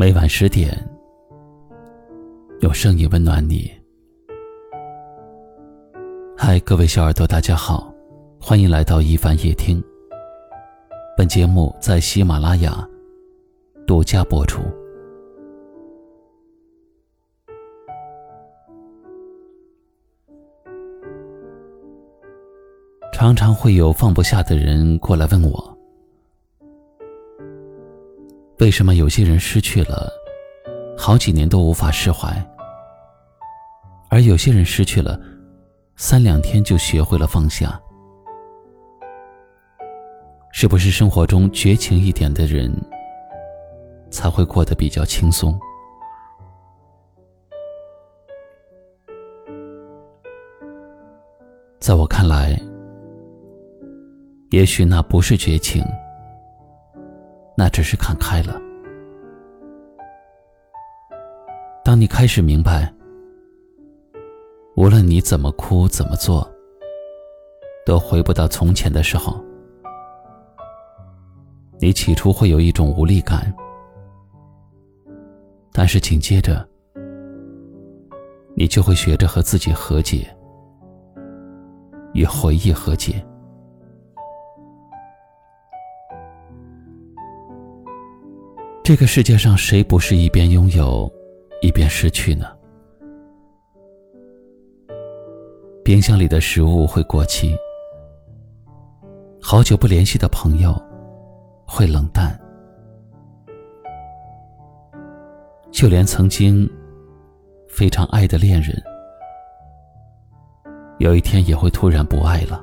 每晚十点，用声音温暖你。嗨，各位小耳朵，大家好，欢迎来到一凡夜听。本节目在喜马拉雅独家播出。常常会有放不下的人过来问我。为什么有些人失去了，好几年都无法释怀，而有些人失去了，三两天就学会了放下？是不是生活中绝情一点的人，才会过得比较轻松？在我看来，也许那不是绝情。那只是看开了。当你开始明白，无论你怎么哭怎么做，都回不到从前的时候，你起初会有一种无力感，但是紧接着，你就会学着和自己和解，与回忆和解。这个世界上谁不是一边拥有，一边失去呢？冰箱里的食物会过期，好久不联系的朋友会冷淡，就连曾经非常爱的恋人，有一天也会突然不爱了。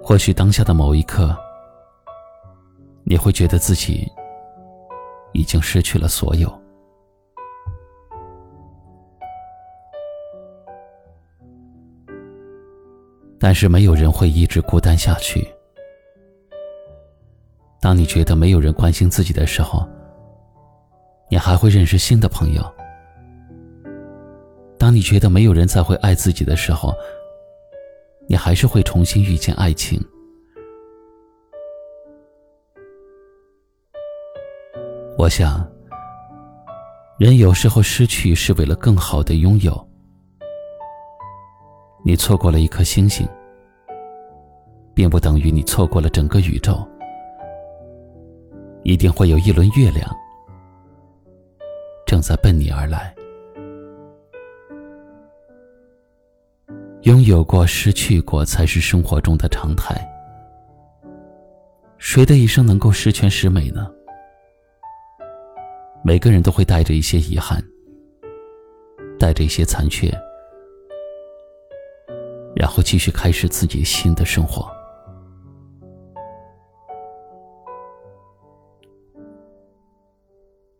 或许当下的某一刻。你会觉得自己已经失去了所有，但是没有人会一直孤单下去。当你觉得没有人关心自己的时候，你还会认识新的朋友；当你觉得没有人再会爱自己的时候，你还是会重新遇见爱情。我想，人有时候失去是为了更好的拥有。你错过了一颗星星，并不等于你错过了整个宇宙。一定会有一轮月亮，正在奔你而来。拥有过，失去过，才是生活中的常态。谁的一生能够十全十美呢？每个人都会带着一些遗憾，带着一些残缺，然后继续开始自己新的生活。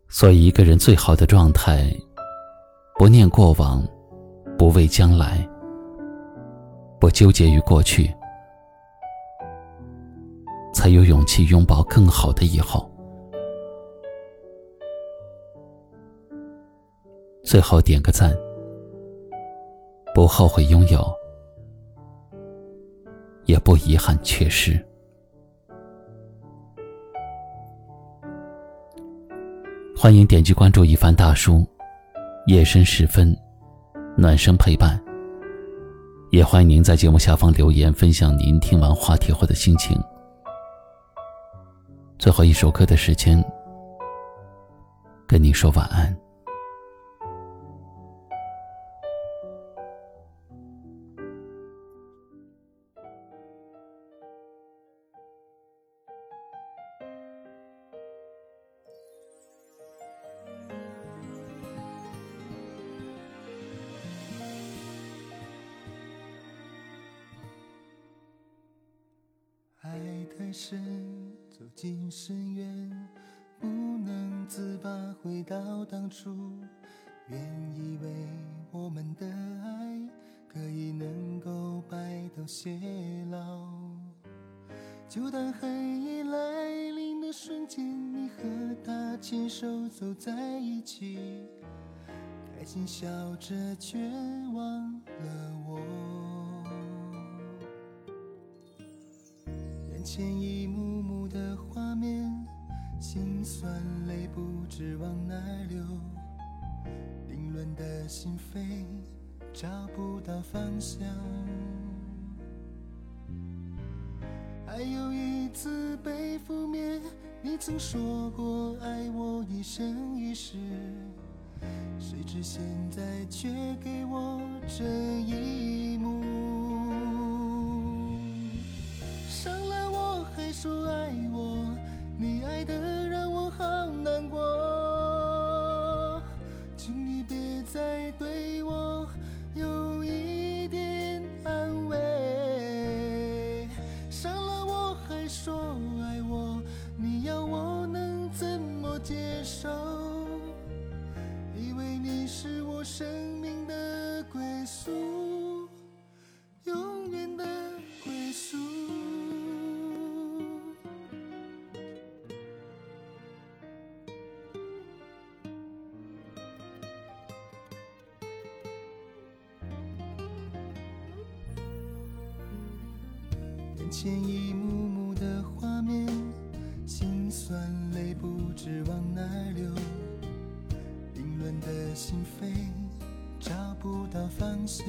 所以，一个人最好的状态，不念过往，不畏将来，不纠结于过去，才有勇气拥抱更好的以后。最后点个赞，不后悔拥有，也不遗憾缺失。欢迎点击关注一凡大叔，夜深时分，暖声陪伴。也欢迎您在节目下方留言，分享您听完话题后的心情。最后一首歌的时间，跟您说晚安。太深，走进深渊，不能自拔，回到当初。原以为我们的爱可以能够白头偕老，就当黑夜来临的瞬间，你和他牵手走在一起，开心笑着，绝望眼前一幕幕的画面，心酸泪不知往哪流，凌乱的心扉找不到方向。还有一次被覆灭，你曾说过爱我一生一世，谁知现在却给我这一幕。前一幕幕的画面，心酸泪不知往哪流，凌乱的心扉找不到方向。